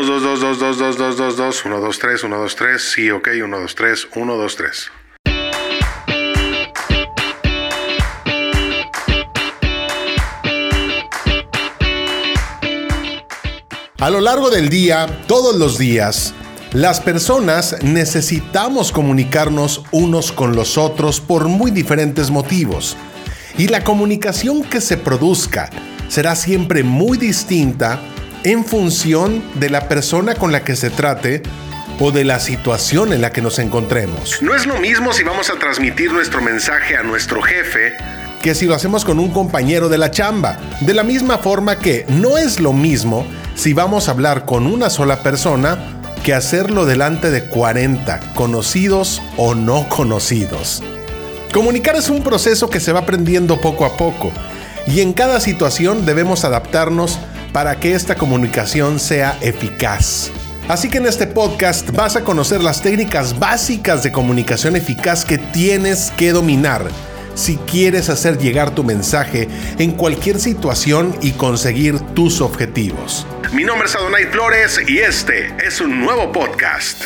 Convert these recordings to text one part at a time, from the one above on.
2, 2, 2, 2, 2, 2, 2, 2, 2, 1, 2, 3, 1, 2, 3, sí, ok, 1, 2, 3, 1, 2, 3. A lo largo del día, todos los días, las personas necesitamos comunicarnos unos con los otros por muy diferentes motivos. Y la comunicación que se produzca será siempre muy distinta en función de la persona con la que se trate o de la situación en la que nos encontremos. No es lo mismo si vamos a transmitir nuestro mensaje a nuestro jefe que si lo hacemos con un compañero de la chamba. De la misma forma que no es lo mismo si vamos a hablar con una sola persona que hacerlo delante de 40, conocidos o no conocidos. Comunicar es un proceso que se va aprendiendo poco a poco y en cada situación debemos adaptarnos para que esta comunicación sea eficaz. Así que en este podcast vas a conocer las técnicas básicas de comunicación eficaz que tienes que dominar si quieres hacer llegar tu mensaje en cualquier situación y conseguir tus objetivos. Mi nombre es Adonai Flores y este es un nuevo podcast.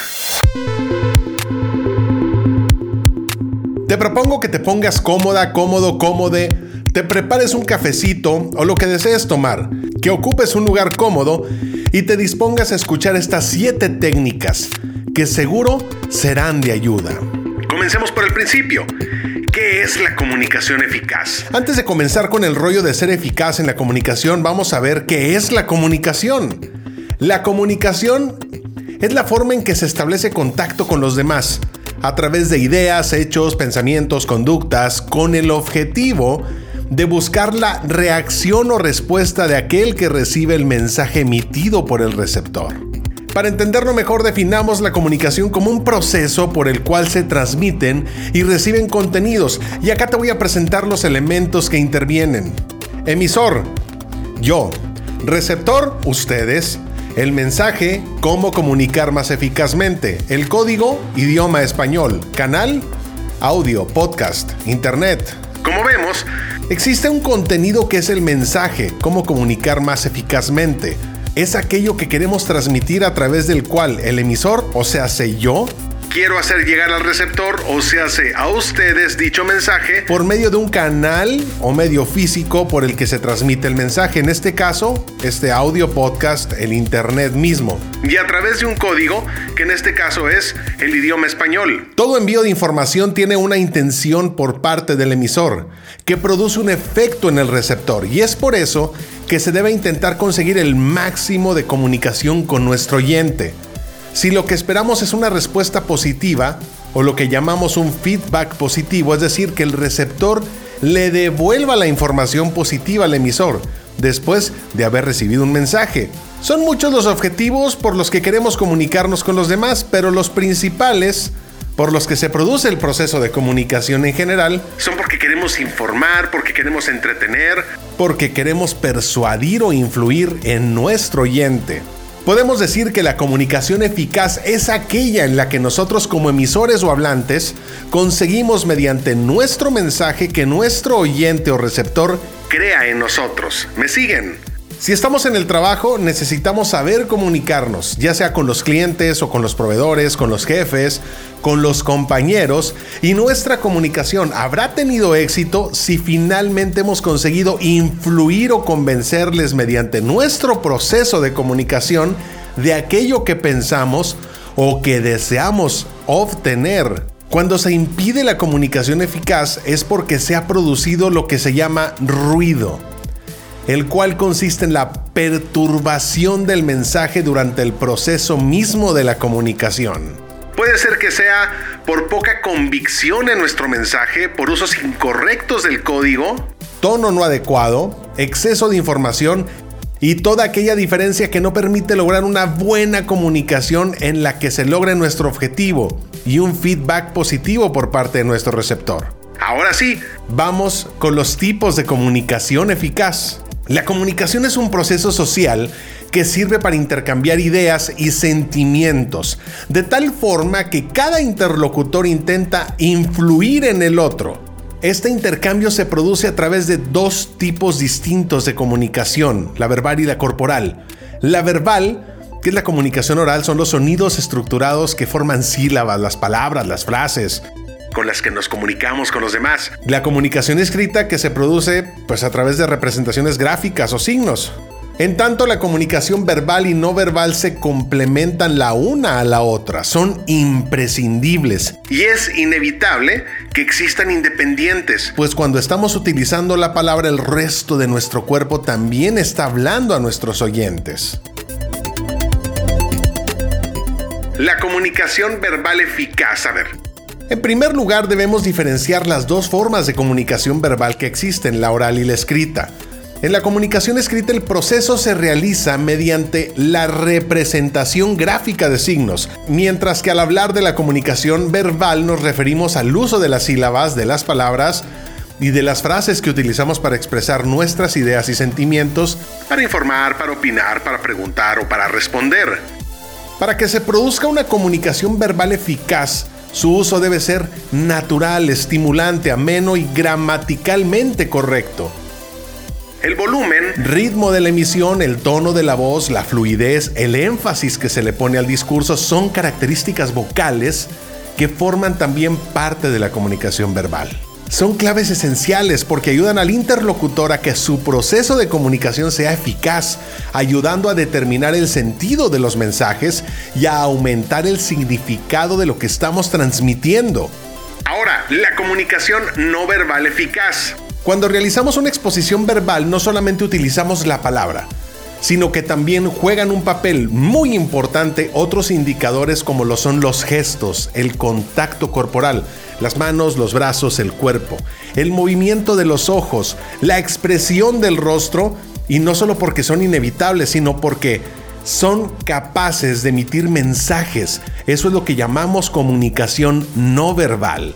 Te propongo que te pongas cómoda, cómodo, cómode, te prepares un cafecito o lo que desees tomar, que ocupes un lugar cómodo y te dispongas a escuchar estas siete técnicas que seguro serán de ayuda. Comencemos por el principio. ¿Qué es la comunicación eficaz? Antes de comenzar con el rollo de ser eficaz en la comunicación, vamos a ver qué es la comunicación. La comunicación es la forma en que se establece contacto con los demás, a través de ideas, hechos, pensamientos, conductas, con el objetivo de buscar la reacción o respuesta de aquel que recibe el mensaje emitido por el receptor. Para entenderlo mejor, definamos la comunicación como un proceso por el cual se transmiten y reciben contenidos. Y acá te voy a presentar los elementos que intervienen. Emisor, yo. Receptor, ustedes. El mensaje, cómo comunicar más eficazmente. El código, idioma español. Canal, audio, podcast, internet. Como vemos, existe un contenido que es el mensaje, cómo comunicar más eficazmente. Es aquello que queremos transmitir a través del cual el emisor, o sea, sé yo, quiero hacer llegar al receptor o se hace a ustedes dicho mensaje por medio de un canal o medio físico por el que se transmite el mensaje. En este caso, este audio podcast, el internet mismo. Y a través de un código, que en este caso es el idioma español. Todo envío de información tiene una intención por parte del emisor, que produce un efecto en el receptor. Y es por eso que se debe intentar conseguir el máximo de comunicación con nuestro oyente. Si lo que esperamos es una respuesta positiva, o lo que llamamos un feedback positivo, es decir, que el receptor le devuelva la información positiva al emisor después de haber recibido un mensaje. Son muchos los objetivos por los que queremos comunicarnos con los demás, pero los principales por los que se produce el proceso de comunicación en general son porque queremos informar, porque queremos entretener, porque queremos persuadir o influir en nuestro oyente. Podemos decir que la comunicación eficaz es aquella en la que nosotros como emisores o hablantes conseguimos mediante nuestro mensaje que nuestro oyente o receptor crea en nosotros. ¿Me siguen? Si estamos en el trabajo, necesitamos saber comunicarnos, ya sea con los clientes o con los proveedores, con los jefes, con los compañeros, y nuestra comunicación habrá tenido éxito si finalmente hemos conseguido influir o convencerles mediante nuestro proceso de comunicación de aquello que pensamos o que deseamos obtener. Cuando se impide la comunicación eficaz es porque se ha producido lo que se llama ruido el cual consiste en la perturbación del mensaje durante el proceso mismo de la comunicación. Puede ser que sea por poca convicción en nuestro mensaje, por usos incorrectos del código, tono no adecuado, exceso de información y toda aquella diferencia que no permite lograr una buena comunicación en la que se logre nuestro objetivo y un feedback positivo por parte de nuestro receptor. Ahora sí, vamos con los tipos de comunicación eficaz. La comunicación es un proceso social que sirve para intercambiar ideas y sentimientos, de tal forma que cada interlocutor intenta influir en el otro. Este intercambio se produce a través de dos tipos distintos de comunicación, la verbal y la corporal. La verbal ¿Qué es la comunicación oral? Son los sonidos estructurados que forman sílabas, las palabras, las frases con las que nos comunicamos con los demás. La comunicación escrita que se produce pues a través de representaciones gráficas o signos. En tanto, la comunicación verbal y no verbal se complementan la una a la otra, son imprescindibles. Y es inevitable que existan independientes. Pues cuando estamos utilizando la palabra, el resto de nuestro cuerpo también está hablando a nuestros oyentes. La comunicación verbal eficaz, a ver. En primer lugar, debemos diferenciar las dos formas de comunicación verbal que existen, la oral y la escrita. En la comunicación escrita el proceso se realiza mediante la representación gráfica de signos, mientras que al hablar de la comunicación verbal nos referimos al uso de las sílabas, de las palabras y de las frases que utilizamos para expresar nuestras ideas y sentimientos, para informar, para opinar, para preguntar o para responder. Para que se produzca una comunicación verbal eficaz, su uso debe ser natural, estimulante, ameno y gramaticalmente correcto el volumen, ritmo de la emisión, el tono de la voz, la fluidez, el énfasis que se le pone al discurso son características vocales que forman también parte de la comunicación verbal. Son claves esenciales porque ayudan al interlocutor a que su proceso de comunicación sea eficaz, ayudando a determinar el sentido de los mensajes y a aumentar el significado de lo que estamos transmitiendo. Ahora, la comunicación no verbal eficaz. Cuando realizamos una exposición verbal no solamente utilizamos la palabra, sino que también juegan un papel muy importante otros indicadores como lo son los gestos, el contacto corporal, las manos, los brazos, el cuerpo, el movimiento de los ojos, la expresión del rostro, y no solo porque son inevitables, sino porque son capaces de emitir mensajes. Eso es lo que llamamos comunicación no verbal.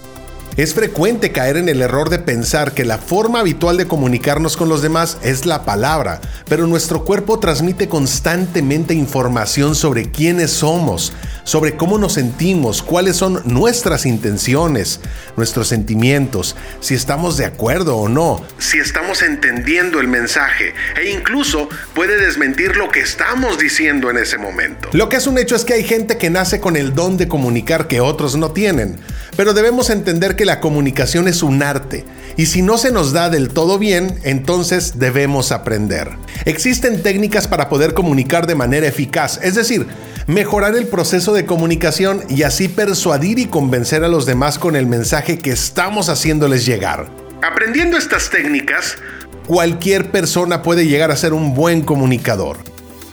Es frecuente caer en el error de pensar que la forma habitual de comunicarnos con los demás es la palabra, pero nuestro cuerpo transmite constantemente información sobre quiénes somos, sobre cómo nos sentimos, cuáles son nuestras intenciones, nuestros sentimientos, si estamos de acuerdo o no, si estamos entendiendo el mensaje e incluso puede desmentir lo que estamos diciendo en ese momento. Lo que es un hecho es que hay gente que nace con el don de comunicar que otros no tienen, pero debemos entender que la comunicación es un arte y si no se nos da del todo bien, entonces debemos aprender. Existen técnicas para poder comunicar de manera eficaz, es decir, mejorar el proceso de comunicación y así persuadir y convencer a los demás con el mensaje que estamos haciéndoles llegar. Aprendiendo estas técnicas, cualquier persona puede llegar a ser un buen comunicador.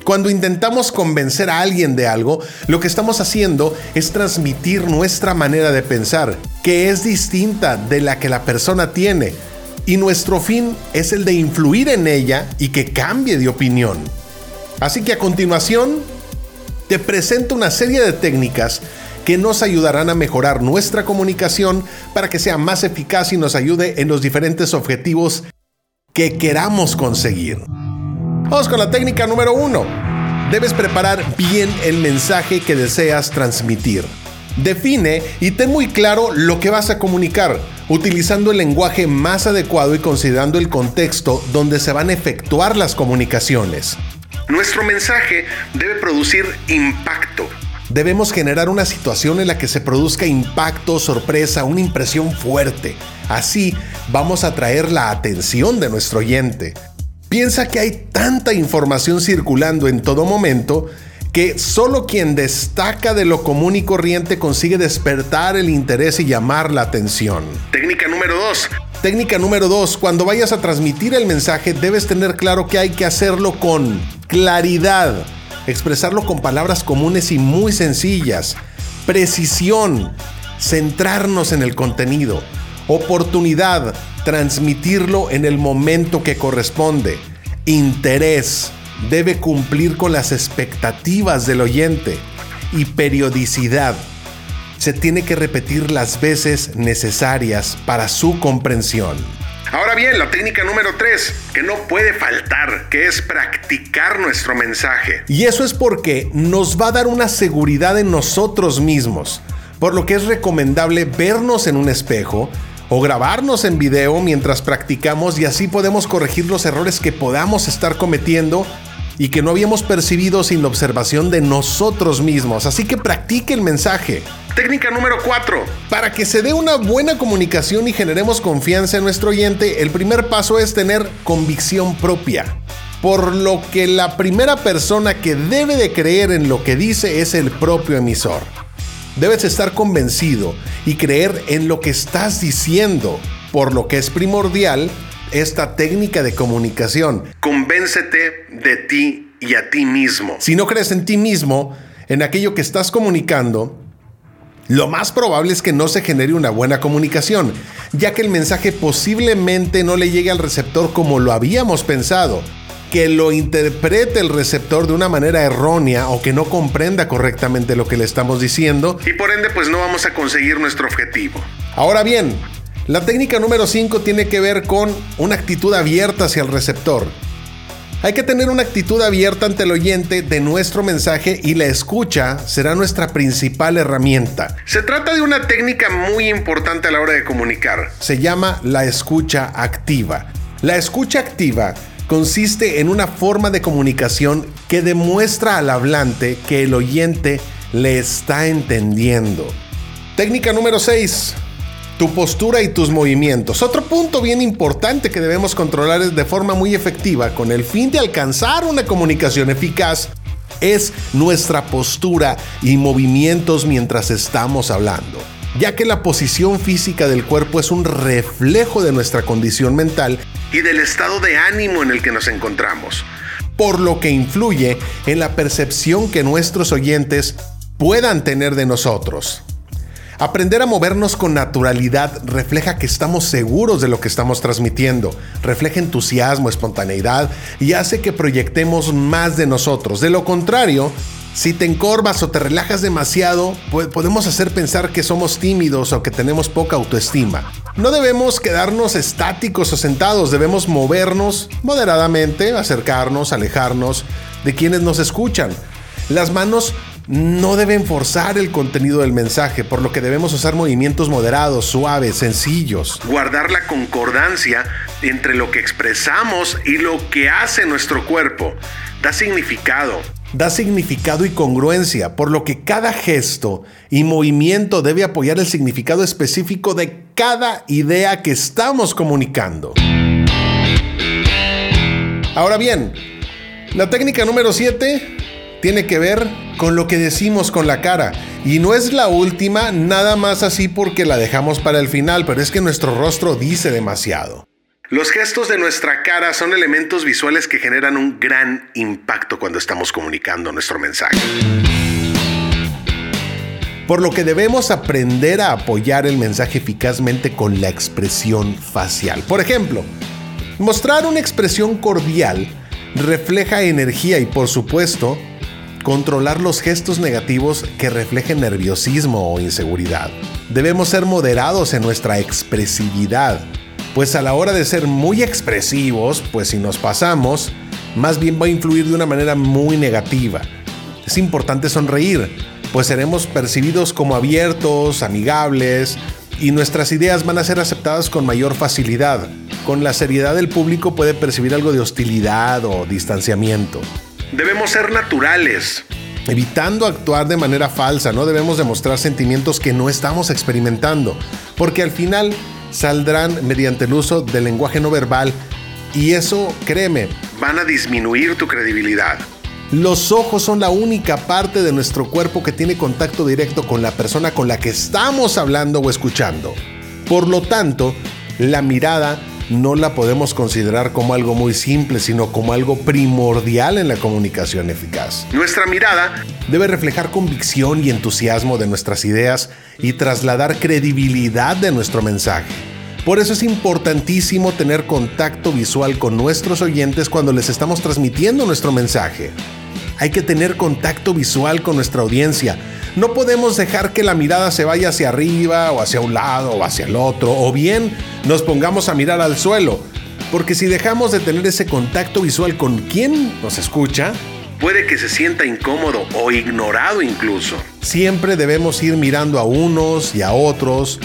Cuando intentamos convencer a alguien de algo, lo que estamos haciendo es transmitir nuestra manera de pensar, que es distinta de la que la persona tiene. Y nuestro fin es el de influir en ella y que cambie de opinión. Así que a continuación, te presento una serie de técnicas que nos ayudarán a mejorar nuestra comunicación para que sea más eficaz y nos ayude en los diferentes objetivos que queramos conseguir. Vamos con la técnica número uno. Debes preparar bien el mensaje que deseas transmitir. Define y ten muy claro lo que vas a comunicar, utilizando el lenguaje más adecuado y considerando el contexto donde se van a efectuar las comunicaciones. Nuestro mensaje debe producir impacto. Debemos generar una situación en la que se produzca impacto, sorpresa, una impresión fuerte. Así vamos a atraer la atención de nuestro oyente. Piensa que hay tanta información circulando en todo momento que solo quien destaca de lo común y corriente consigue despertar el interés y llamar la atención. Técnica número 2. Técnica número 2. Cuando vayas a transmitir el mensaje debes tener claro que hay que hacerlo con claridad. Expresarlo con palabras comunes y muy sencillas. Precisión. Centrarnos en el contenido. Oportunidad transmitirlo en el momento que corresponde. Interés debe cumplir con las expectativas del oyente. Y periodicidad se tiene que repetir las veces necesarias para su comprensión. Ahora bien, la técnica número 3, que no puede faltar, que es practicar nuestro mensaje. Y eso es porque nos va a dar una seguridad en nosotros mismos, por lo que es recomendable vernos en un espejo, o grabarnos en video mientras practicamos y así podemos corregir los errores que podamos estar cometiendo y que no habíamos percibido sin la observación de nosotros mismos. Así que practique el mensaje. Técnica número 4. Para que se dé una buena comunicación y generemos confianza en nuestro oyente, el primer paso es tener convicción propia. Por lo que la primera persona que debe de creer en lo que dice es el propio emisor. Debes estar convencido y creer en lo que estás diciendo, por lo que es primordial esta técnica de comunicación. Convéncete de ti y a ti mismo. Si no crees en ti mismo, en aquello que estás comunicando, lo más probable es que no se genere una buena comunicación, ya que el mensaje posiblemente no le llegue al receptor como lo habíamos pensado, que lo interprete el receptor de una manera errónea o que no comprenda correctamente lo que le estamos diciendo. Y por ende pues no vamos a conseguir nuestro objetivo. Ahora bien, la técnica número 5 tiene que ver con una actitud abierta hacia el receptor. Hay que tener una actitud abierta ante el oyente de nuestro mensaje y la escucha será nuestra principal herramienta. Se trata de una técnica muy importante a la hora de comunicar. Se llama la escucha activa. La escucha activa consiste en una forma de comunicación que demuestra al hablante que el oyente le está entendiendo. Técnica número 6 tu postura y tus movimientos. Otro punto bien importante que debemos controlar de forma muy efectiva con el fin de alcanzar una comunicación eficaz es nuestra postura y movimientos mientras estamos hablando, ya que la posición física del cuerpo es un reflejo de nuestra condición mental y del estado de ánimo en el que nos encontramos, por lo que influye en la percepción que nuestros oyentes puedan tener de nosotros. Aprender a movernos con naturalidad refleja que estamos seguros de lo que estamos transmitiendo, refleja entusiasmo, espontaneidad y hace que proyectemos más de nosotros. De lo contrario, si te encorvas o te relajas demasiado, podemos hacer pensar que somos tímidos o que tenemos poca autoestima. No debemos quedarnos estáticos o sentados, debemos movernos moderadamente, acercarnos, alejarnos de quienes nos escuchan. Las manos no deben forzar el contenido del mensaje, por lo que debemos usar movimientos moderados, suaves, sencillos. Guardar la concordancia entre lo que expresamos y lo que hace nuestro cuerpo. Da significado. Da significado y congruencia, por lo que cada gesto y movimiento debe apoyar el significado específico de cada idea que estamos comunicando. Ahora bien, la técnica número 7 tiene que ver con lo que decimos con la cara. Y no es la última, nada más así porque la dejamos para el final, pero es que nuestro rostro dice demasiado. Los gestos de nuestra cara son elementos visuales que generan un gran impacto cuando estamos comunicando nuestro mensaje. Por lo que debemos aprender a apoyar el mensaje eficazmente con la expresión facial. Por ejemplo, mostrar una expresión cordial refleja energía y por supuesto controlar los gestos negativos que reflejen nerviosismo o inseguridad. Debemos ser moderados en nuestra expresividad, pues a la hora de ser muy expresivos, pues si nos pasamos, más bien va a influir de una manera muy negativa. Es importante sonreír, pues seremos percibidos como abiertos, amigables, y nuestras ideas van a ser aceptadas con mayor facilidad. Con la seriedad del público puede percibir algo de hostilidad o distanciamiento. Debemos ser naturales. Evitando actuar de manera falsa, no debemos demostrar sentimientos que no estamos experimentando, porque al final saldrán mediante el uso del lenguaje no verbal y eso, créeme, van a disminuir tu credibilidad. Los ojos son la única parte de nuestro cuerpo que tiene contacto directo con la persona con la que estamos hablando o escuchando. Por lo tanto, la mirada no la podemos considerar como algo muy simple, sino como algo primordial en la comunicación eficaz. Nuestra mirada debe reflejar convicción y entusiasmo de nuestras ideas y trasladar credibilidad de nuestro mensaje. Por eso es importantísimo tener contacto visual con nuestros oyentes cuando les estamos transmitiendo nuestro mensaje. Hay que tener contacto visual con nuestra audiencia. No podemos dejar que la mirada se vaya hacia arriba o hacia un lado o hacia el otro, o bien nos pongamos a mirar al suelo. Porque si dejamos de tener ese contacto visual con quien nos escucha, puede que se sienta incómodo o ignorado incluso. Siempre debemos ir mirando a unos y a otros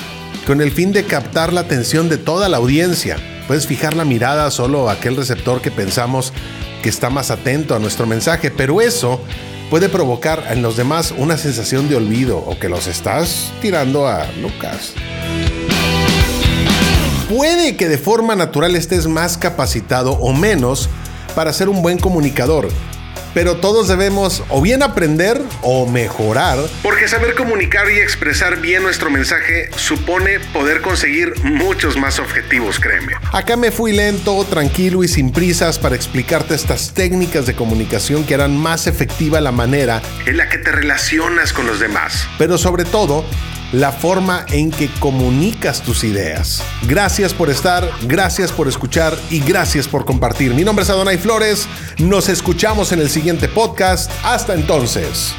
con el fin de captar la atención de toda la audiencia. Puedes fijar la mirada solo a aquel receptor que pensamos que está más atento a nuestro mensaje, pero eso puede provocar en los demás una sensación de olvido o que los estás tirando a Lucas. Puede que de forma natural estés más capacitado o menos para ser un buen comunicador, pero todos debemos o bien aprender o mejorar. Porque saber comunicar y expresar bien nuestro mensaje supone poder conseguir muchos más objetivos, créeme. Acá me fui lento, tranquilo y sin prisas para explicarte estas técnicas de comunicación que harán más efectiva la manera en la que te relacionas con los demás. Pero sobre todo, la forma en que comunicas tus ideas. Gracias por estar, gracias por escuchar y gracias por compartir. Mi nombre es Adonai Flores, nos escuchamos en el siguiente podcast. Hasta entonces.